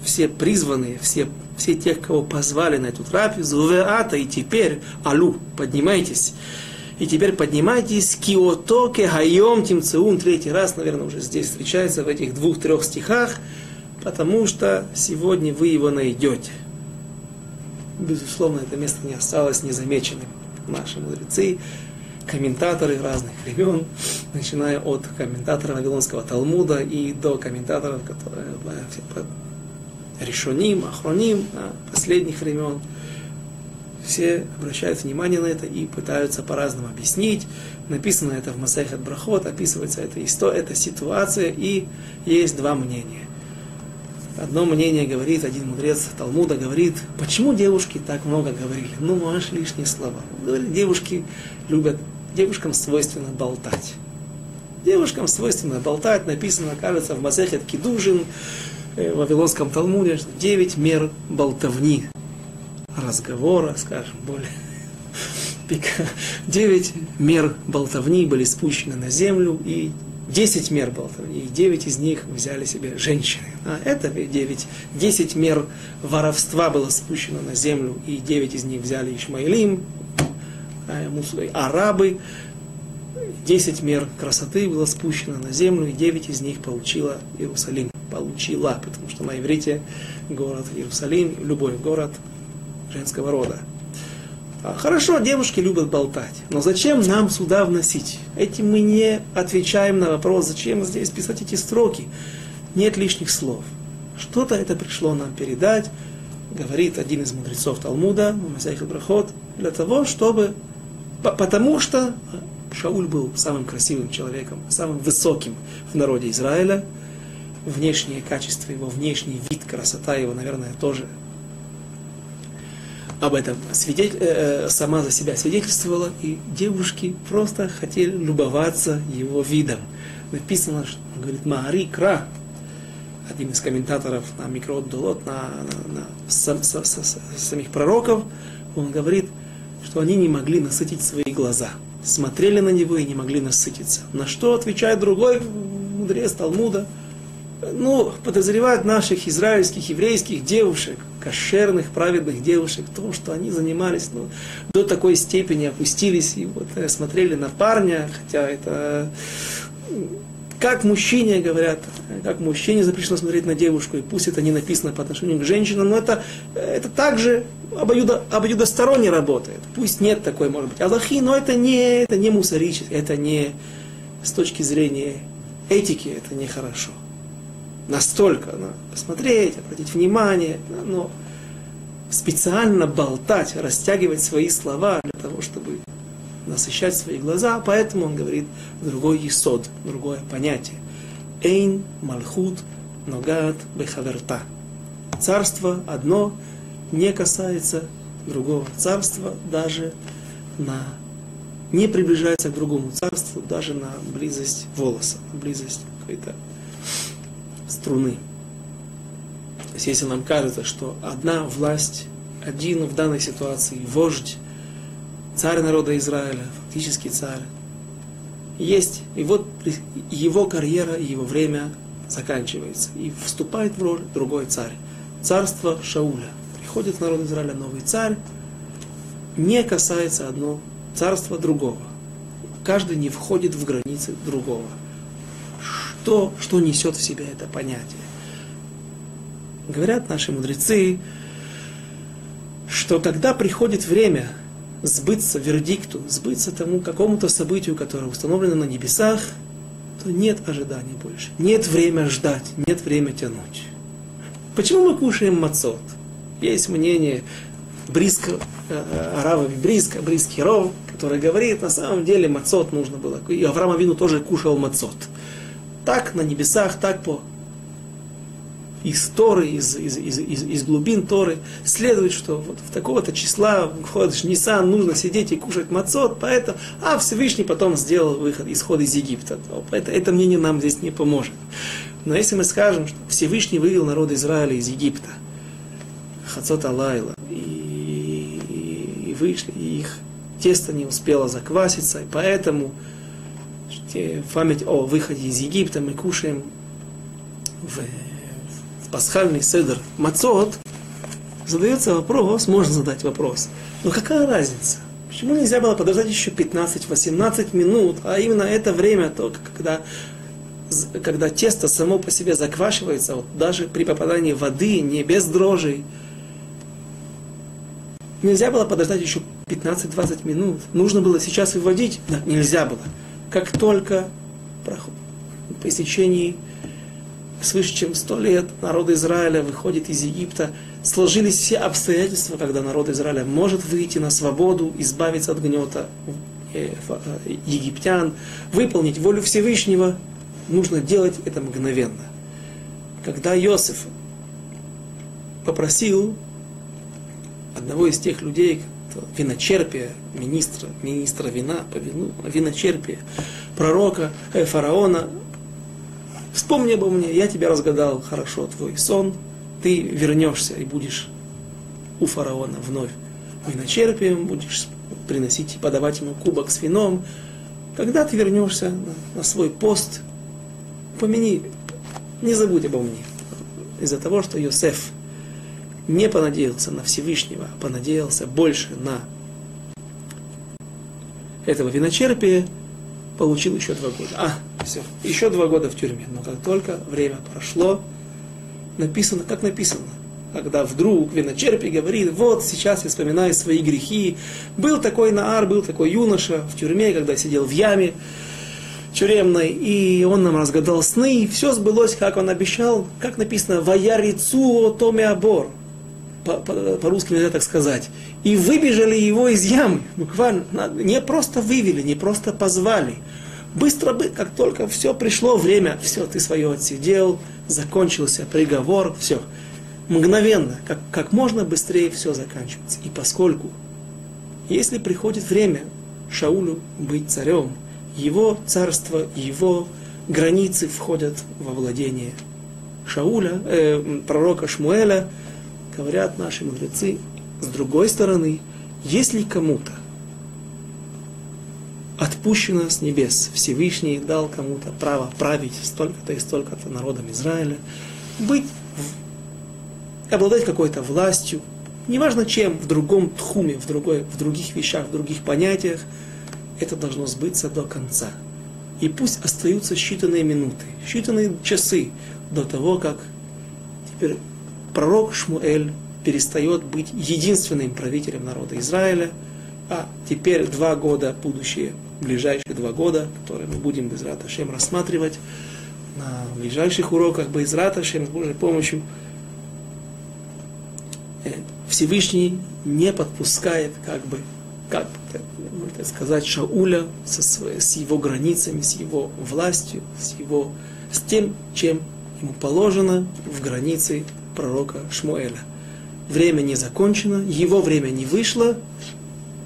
все призванные, все, все тех, кого позвали на эту трапезу. Веата, и теперь, алу, поднимайтесь. И теперь поднимайтесь, киотоке хайом тимцеун, третий раз, наверное, уже здесь встречается в этих двух-трех стихах – потому что сегодня вы его найдете. Безусловно, это место не осталось незамеченным. Наши мудрецы, комментаторы разных времен, начиная от комментатора Вавилонского Талмуда и до комментаторов, которые решоним, охроним последних времен, все обращают внимание на это и пытаются по-разному объяснить. Написано это в Масайхат Брахот, описывается эта история, эта ситуация, и есть два мнения. Одно мнение говорит, один мудрец Талмуда говорит, почему девушки так много говорили? Ну, аж лишние слова. Говорили, девушки любят, девушкам свойственно болтать. Девушкам свойственно болтать, написано, кажется, в Масехет Кидужин, в Вавилонском Талмуде, что девять мер болтовни, разговора, скажем, более девять мер болтовни были спущены на землю, и 10 мер было, и 9 из них взяли себе женщины. А это 9, 10 мер воровства было спущено на землю, и 9 из них взяли Ишмаилим, а, арабы. 10 мер красоты было спущено на землю, и 9 из них получила Иерусалим. Получила, потому что на иврите город Иерусалим, любой город женского рода. А, хорошо, девушки любят болтать, но зачем нам сюда вносить? Этим мы не отвечаем на вопрос, зачем здесь писать эти строки. Нет лишних слов. Что-то это пришло нам передать, говорит один из мудрецов Талмуда, Масайх Брахот, для того, чтобы... Потому что Шауль был самым красивым человеком, самым высоким в народе Израиля. Внешние качества его, внешний вид, красота его, наверное, тоже об этом свидетель, э, э, сама за себя свидетельствовала, и девушки просто хотели любоваться его видом. Написано, что говорит, Мари Кра, один из комментаторов на Микрот Долот, на, на, на сам, с, с, с, самих пророков, он говорит, что они не могли насытить свои глаза. Смотрели на него и не могли насытиться. На что отвечает другой мудрец Талмуда – ну, подозревают наших израильских, еврейских девушек, кошерных, праведных девушек, в том, что они занимались, ну, до такой степени опустились и вот э, смотрели на парня, хотя это как мужчине говорят, как мужчине запрещено смотреть на девушку, и пусть это не написано по отношению к женщинам, но это, это также обоюдо, обоюдосторонне работает. Пусть нет такой, может быть, Аллахи, но это не, это не мусорически, это не с точки зрения этики, это нехорошо настолько ну, посмотреть, обратить внимание, но специально болтать, растягивать свои слова насыщать свои глаза, поэтому он говорит другой есод, другое понятие. Эйн малхут ногат бехаверта. Царство одно не касается другого царства, даже на не приближается к другому царству, даже на близость волоса, на близость какой-то струны. То есть если нам кажется, что одна власть, один в данной ситуации вождь, царь народа Израиля, фактически царь, есть, и вот его карьера, его время заканчивается, и вступает в роль другой царь. царство Шауля. Приходит народ Израиля новый царь, не касается одно царство другого. Каждый не входит в границы другого. Что, что несет в себя это понятие? Говорят наши мудрецы, что когда приходит время сбыться вердикту, сбыться тому какому-то событию, которое установлено на небесах, то нет ожиданий больше. Нет время ждать, нет время тянуть. Почему мы кушаем мацот? Есть мнение Бриска, э, Арава Бриска, Бриский Ров, который говорит, на самом деле мацот нужно было. И Авраам Авину тоже кушал мацот. Так на небесах, так по из Торы, из, из, из, из, из глубин Торы, следует, что вот в такого-то числа входишь Нисан, нужно сидеть и кушать мацот, поэтому, а Всевышний потом сделал выход, исход из Египта. Это, это мнение нам здесь не поможет. Но если мы скажем, что Всевышний вывел народ Израиля из Египта, Хацот Алайла, и, и, вышли, и их тесто не успело закваситься, и поэтому в память о выходе из Египта мы кушаем в пасхальный седр мацот, задается вопрос, можно задать вопрос, но какая разница? Почему нельзя было подождать еще 15-18 минут, а именно это время, то, когда, когда тесто само по себе заквашивается, вот даже при попадании воды, не без дрожжей, нельзя было подождать еще 15-20 минут. Нужно было сейчас выводить? Да, нельзя было. Как только по истечении свыше чем сто лет народ Израиля выходит из Египта, сложились все обстоятельства, когда народ Израиля может выйти на свободу, избавиться от гнета э, э, египтян, выполнить волю Всевышнего, нужно делать это мгновенно. Когда Иосиф попросил одного из тех людей, виночерпия, министра, министра вина, по вину, виночерпия, пророка, э, фараона, Вспомни обо мне, я тебя разгадал хорошо твой сон, ты вернешься и будешь у фараона вновь виночерпием, будешь приносить и подавать ему кубок с вином. Когда ты вернешься на свой пост, помяни, не забудь обо мне. Из-за того, что Йосеф не понадеялся на Всевышнего, а понадеялся больше на этого виночерпия, получил еще два года. А, все, еще два года в тюрьме. Но как только время прошло, написано, как написано, когда вдруг виночерпий говорит, вот сейчас я вспоминаю свои грехи. Был такой Наар, был такой юноша в тюрьме, когда сидел в яме тюремной, и он нам разгадал сны, и все сбылось, как он обещал, как написано, «Ваярицу томе абор». По-русски нельзя так сказать. И выбежали его из ямы. Буквально, не просто вывели, не просто позвали, Быстро бы, как только все пришло время, все, ты свое отсидел, закончился приговор, все. Мгновенно, как, как можно быстрее все заканчивается. И поскольку, если приходит время Шаулю быть царем, его царство, его границы входят во владение Шауля, э, пророка Шмуэля, говорят наши мудрецы, с другой стороны, если кому-то отпущено с небес. Всевышний дал кому-то право править столько-то и столько-то народом Израиля, быть, обладать какой-то властью, неважно чем, в другом тхуме, в, другой, в других вещах, в других понятиях, это должно сбыться до конца. И пусть остаются считанные минуты, считанные часы до того, как теперь пророк Шмуэль перестает быть единственным правителем народа Израиля, а теперь два года будущее ближайшие два года, которые мы будем без Раташем рассматривать на ближайших уроках без Раташем с Божьей помощью. Э, Всевышний не подпускает, как бы, как можно сказать, Шауля со своей, с его границами, с его властью, с, его, с тем, чем ему положено в границы пророка Шмуэля. Время не закончено, его время не вышло,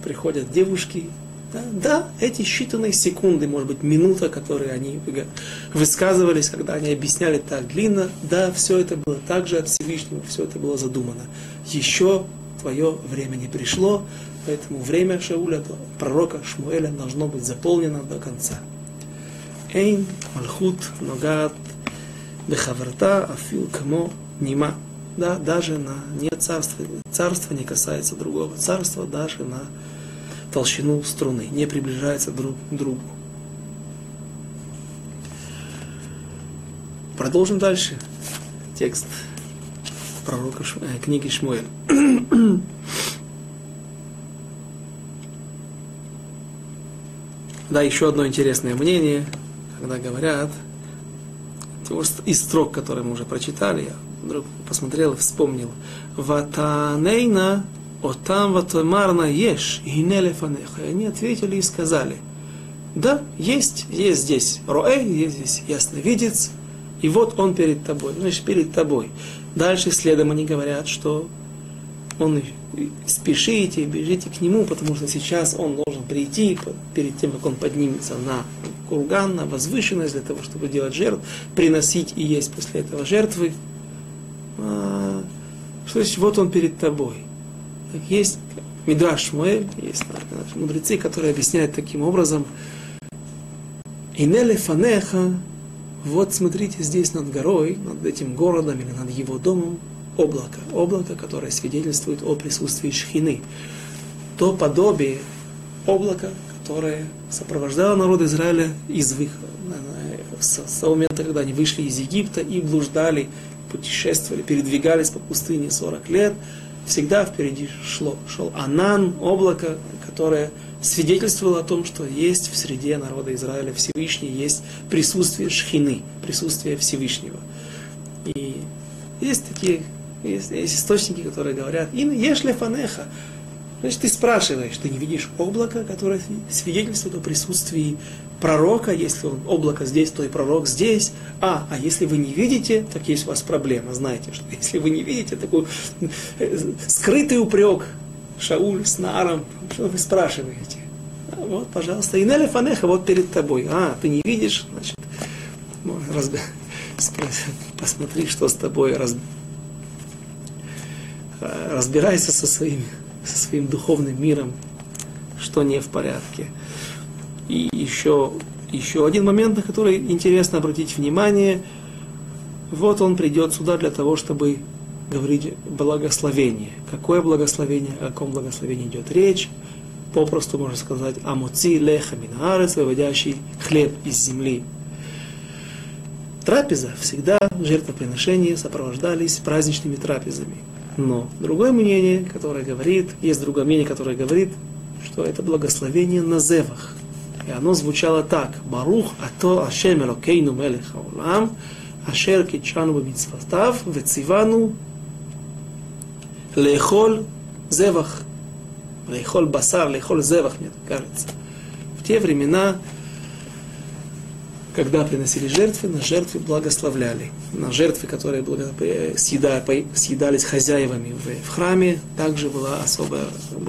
приходят девушки, да, да, эти считанные секунды, может быть, минута, которые они высказывались, когда они объясняли так длинно, да, все это было также от Всевышнего, все это было задумано. Еще твое время не пришло, поэтому время Шауля, пророка Шмуэля, должно быть заполнено до конца. Эйн, Малхут, Ногат, Бехаврата, Афил, Камо, Нима. Да, даже на не царство, царство не касается другого царства, даже на толщину струны, не приближается друг к другу. Продолжим дальше. Текст пророка, э, книги Шмуэль. да, еще одно интересное мнение, когда говорят, из строк, которые мы уже прочитали, вдруг посмотрел и вспомнил. Ватанейна отам ватомарна еш, гинелефанеха. И они ответили и сказали, да, есть, есть здесь роэ, есть здесь ясновидец, и вот он перед тобой, значит, перед тобой. Дальше следом они говорят, что он спешите, бежите к нему, потому что сейчас он должен прийти перед тем, как он поднимется на курган, на возвышенность для того, чтобы делать жертв, приносить и есть после этого жертвы. А, что значит, вот он перед тобой. Так есть Мидраш Шмуэль, есть мудрецы, которые объясняют таким образом. Инеле фанеха, вот смотрите здесь над горой, над этим городом или над его домом, облако. Облако, которое свидетельствует о присутствии шхины. То подобие облака, которое сопровождало народ Израиля из выхода, с того момента, когда они вышли из Египта и блуждали, путешествовали, передвигались по пустыне 40 лет, всегда впереди шло, шел Анан, облако, которое свидетельствовало о том, что есть в среде народа Израиля Всевышний, есть присутствие шхины, присутствие Всевышнего. И есть такие есть, есть источники, которые говорят, «Ин ешли фанеха». Значит, ты спрашиваешь, ты не видишь облако, которое свидетельствует о присутствии пророка, если облако здесь, то и пророк здесь. А, а если вы не видите, так есть у вас проблема. Знаете, что если вы не видите такой э, скрытый упрек Шауль с Нааром, что вы спрашиваете? А вот, пожалуйста, Инеля Фанеха, вот перед тобой. А, ты не видишь, значит, раз... посмотри, что с тобой, раз разбирайся со своим, со своим духовным миром, что не в порядке. И еще, еще один момент, на который интересно обратить внимание. Вот он придет сюда для того, чтобы говорить благословение. Какое благословение, о каком благословении идет речь? Попросту можно сказать «Амуци леха минарец», выводящий хлеб из земли. Трапеза всегда, жертвоприношения сопровождались праздничными трапезами. Но другое мнение, которое говорит, есть другое мнение, которое говорит, что это благословение на зевах. И оно звучало так. Барух ато Ашем Элокейну Мелех Хаолам, Ашер Китшану Бамитсватав, Вецивану Лехол Зевах. Лехол Басар, Лехол Зевах, мне кажется. В те времена когда приносили жертвы, на жертвы благословляли. На жертвы, которые благо... съеда... съедались хозяевами в, в храме, также было особое,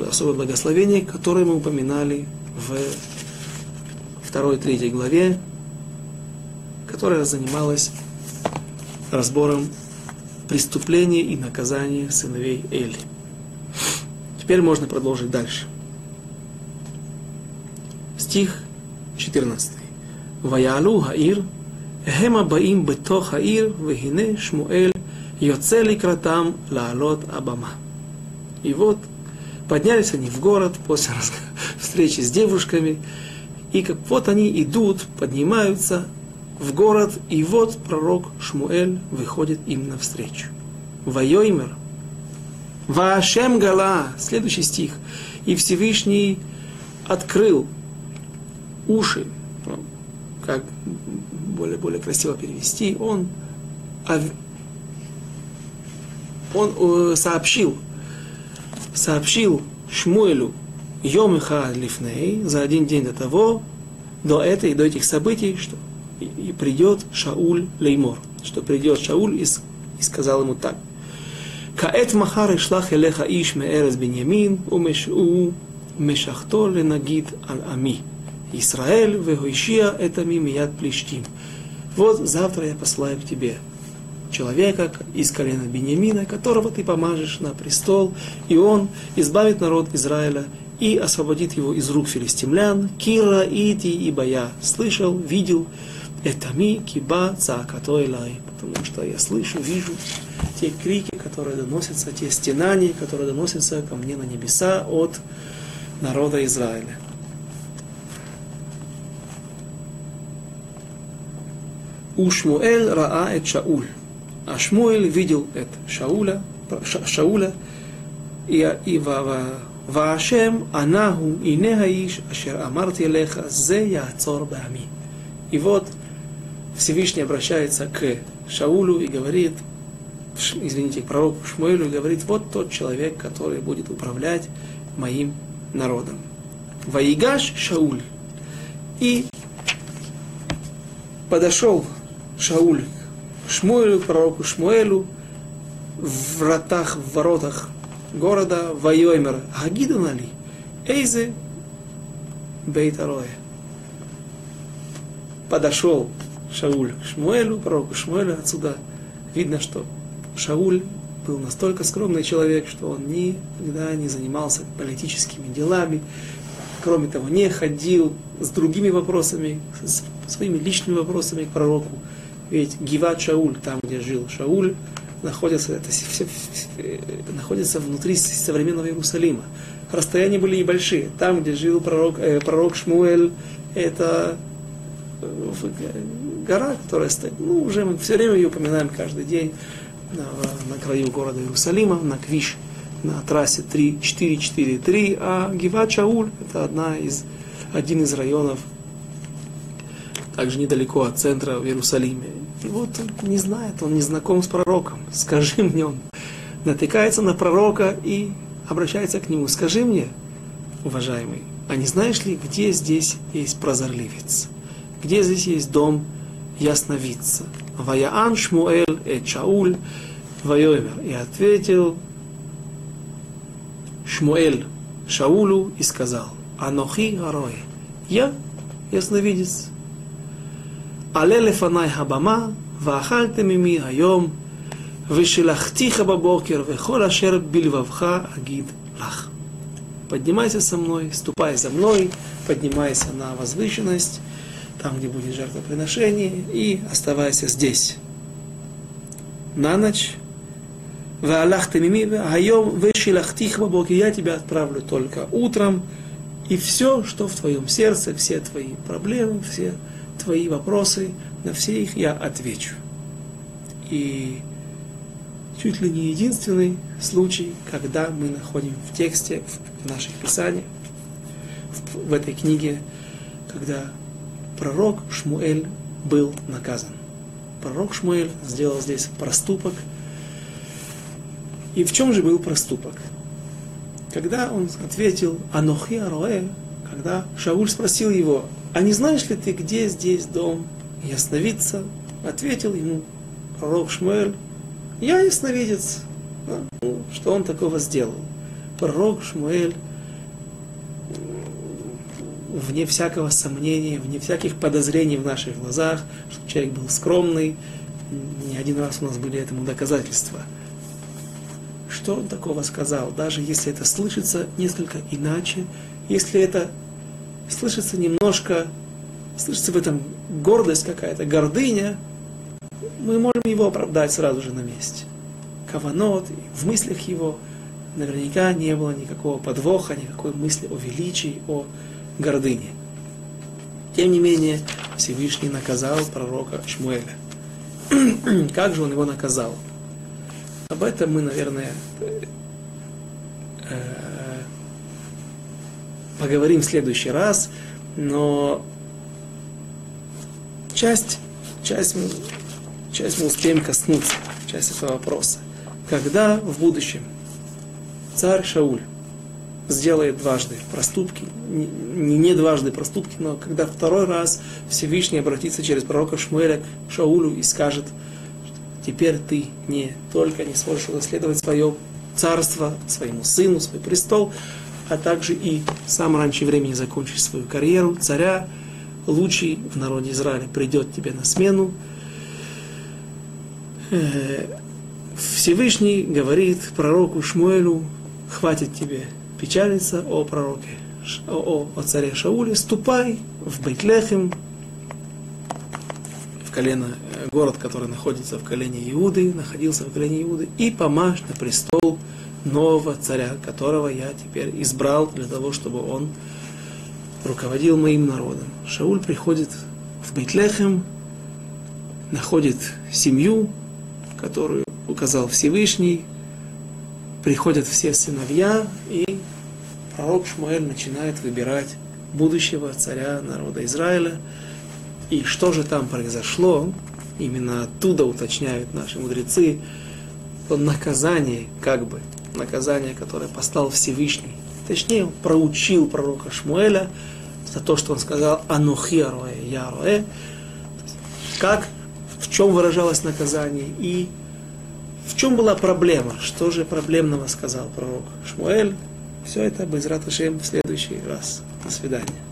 особое благословение, которое мы упоминали в 2-3 главе, которая занималась разбором преступлений и наказания сыновей Эли. Теперь можно продолжить дальше. Стих 14. Ваялу Хаир, Хема Баим Бето Хаир, Вегине Шмуэль, Йоцели Кратам Лаалот Абама. И вот поднялись они в город после встречи с девушками, и как вот они идут, поднимаются в город, и вот пророк Шмуэль выходит им навстречу. Вайоймер. Вашем Гала, следующий стих. И Всевышний открыл уши как более, более красиво перевести, он, он э, сообщил, сообщил Шмуэлю Йомиха Лифней за один день до того, до этой, до этих событий, что и придет Шауль Леймор, что придет Шауль и, и сказал ему так. Каэт махар ишлах элеха иш меэрес беньямин, умешу мешахто ленагид аль ами. Израиль, Вегойшия, это мимият плештим. Вот завтра я посылаю к тебе человека из колена Бениамина, которого ты помажешь на престол, и он избавит народ Израиля и освободит его из рук филистимлян. Кира, Ити, ибо я слышал, видел, это ми, киба, цаакатой лай, потому что я слышу, вижу, те крики, которые доносятся, те стенания, которые доносятся ко мне на небеса от народа Израиля. У Шмуэль Раа эт Шауль. А Шмуэль видел это Шауля, Ша, Шауля, и, и Ваашем Анаху Ине Хаиш Ашер Амарти Леха Зе Яцор Бами. И вот Всевышний обращается к Шаулю и говорит, извините, к пророку Шмуэлю и говорит, вот тот человек, который будет управлять моим народом. Ваигаш Шауль. И подошел Шауль к Шмуэлю, пророку Шмуэлю, в вратах, в воротах города Вайоймер. Агиду нали? Эйзе Бейтароя. Подошел Шауль к Шмуэлю, пророку Шмуэлю, отсюда видно, что Шауль был настолько скромный человек, что он никогда не занимался политическими делами, кроме того, не ходил с другими вопросами, с своими личными вопросами к пророку. Ведь Гиват Шауль, там, где жил Шауль, находится, это все, находится внутри современного Иерусалима. Расстояния были небольшие. Там, где жил пророк, э, пророк Шмуэль, это э, гора, которая стоит, ну, уже мы все время ее упоминаем каждый день на, на краю города Иерусалима, на Квиш, на трассе 3, 443, а Гиват Шауль – это одна из, один из районов, также недалеко от центра в Иерусалиме. И вот он не знает, он не знаком с пророком. Скажи мне, он натыкается на пророка и обращается к нему. Скажи мне, уважаемый, а не знаешь ли, где здесь есть прозорливец? Где здесь есть дом ясновидца? Ваяан Шмуэль э Чауль Вайомер. И ответил Шмуэль Шаулю и сказал, Анохи Гарой, я ясновидец. עלה לפניי הבמה, ואכלת ממי היום, ושלחתיך בבוקר, וכל אשר בלבבך אגיד לך. Поднимайся со мной, ступай за мной, поднимайся на возвышенность, там, где будет жертвоприношение, и оставайся здесь. На ночь. Я тебя отправлю только утром, и все, что в твоем сердце, все твои проблемы, все твои вопросы, на все их я отвечу. И чуть ли не единственный случай, когда мы находим в тексте, в наших писаниях, в, в этой книге, когда пророк Шмуэль был наказан. Пророк Шмуэль сделал здесь проступок. И в чем же был проступок? Когда он ответил «Анохи Ароэ», когда Шауль спросил его, а не знаешь ли ты, где здесь дом ясновидца? Ответил ему пророк Шмуэль, я ясновидец. Ну, что он такого сделал? Пророк Шмуэль, вне всякого сомнения, вне всяких подозрений в наших глазах, что человек был скромный, не один раз у нас были этому доказательства. Что он такого сказал? Даже если это слышится несколько иначе, если это слышится немножко, слышится в этом гордость какая-то, гордыня, мы можем его оправдать сразу же на месте. Каванот, в мыслях его наверняка не было никакого подвоха, никакой мысли о величии, о гордыне. Тем не менее, Всевышний наказал пророка Шмуэля. как же он его наказал? Об этом мы, наверное, э, поговорим в следующий раз, но часть, часть, часть мы успеем коснуться, часть этого вопроса. Когда в будущем царь Шауль сделает дважды проступки, не, не дважды проступки, но когда второй раз Всевышний обратится через пророка Шмуэля к Шаулю и скажет, теперь ты не только не сможешь унаследовать свое царство, своему сыну, свой престол, а также и сам раньше времени закончишь свою карьеру царя, лучший в народе Израиля придет тебе на смену. Э, Всевышний говорит пророку Шмуэлю, хватит тебе печалиться о пророке, о, о, царе Шауле, ступай в Бейтлехем, в колено, э, город, который находится в колене Иуды, находился в колене Иуды, и помажь на престол нового царя, которого я теперь избрал для того, чтобы он руководил моим народом. Шауль приходит в Бейтлехем, находит семью, которую указал Всевышний, приходят все сыновья, и пророк Шмуэль начинает выбирать будущего царя народа Израиля. И что же там произошло, именно оттуда уточняют наши мудрецы, то наказание, как бы, наказание, которое послал Всевышний, точнее, проучил пророка Шмуэля за то, что он сказал «Анухи ароэ, я ароэ», как, в чем выражалось наказание и в чем была проблема, что же проблемного сказал пророк Шмуэль. Все это без Раташем в следующий раз. До свидания.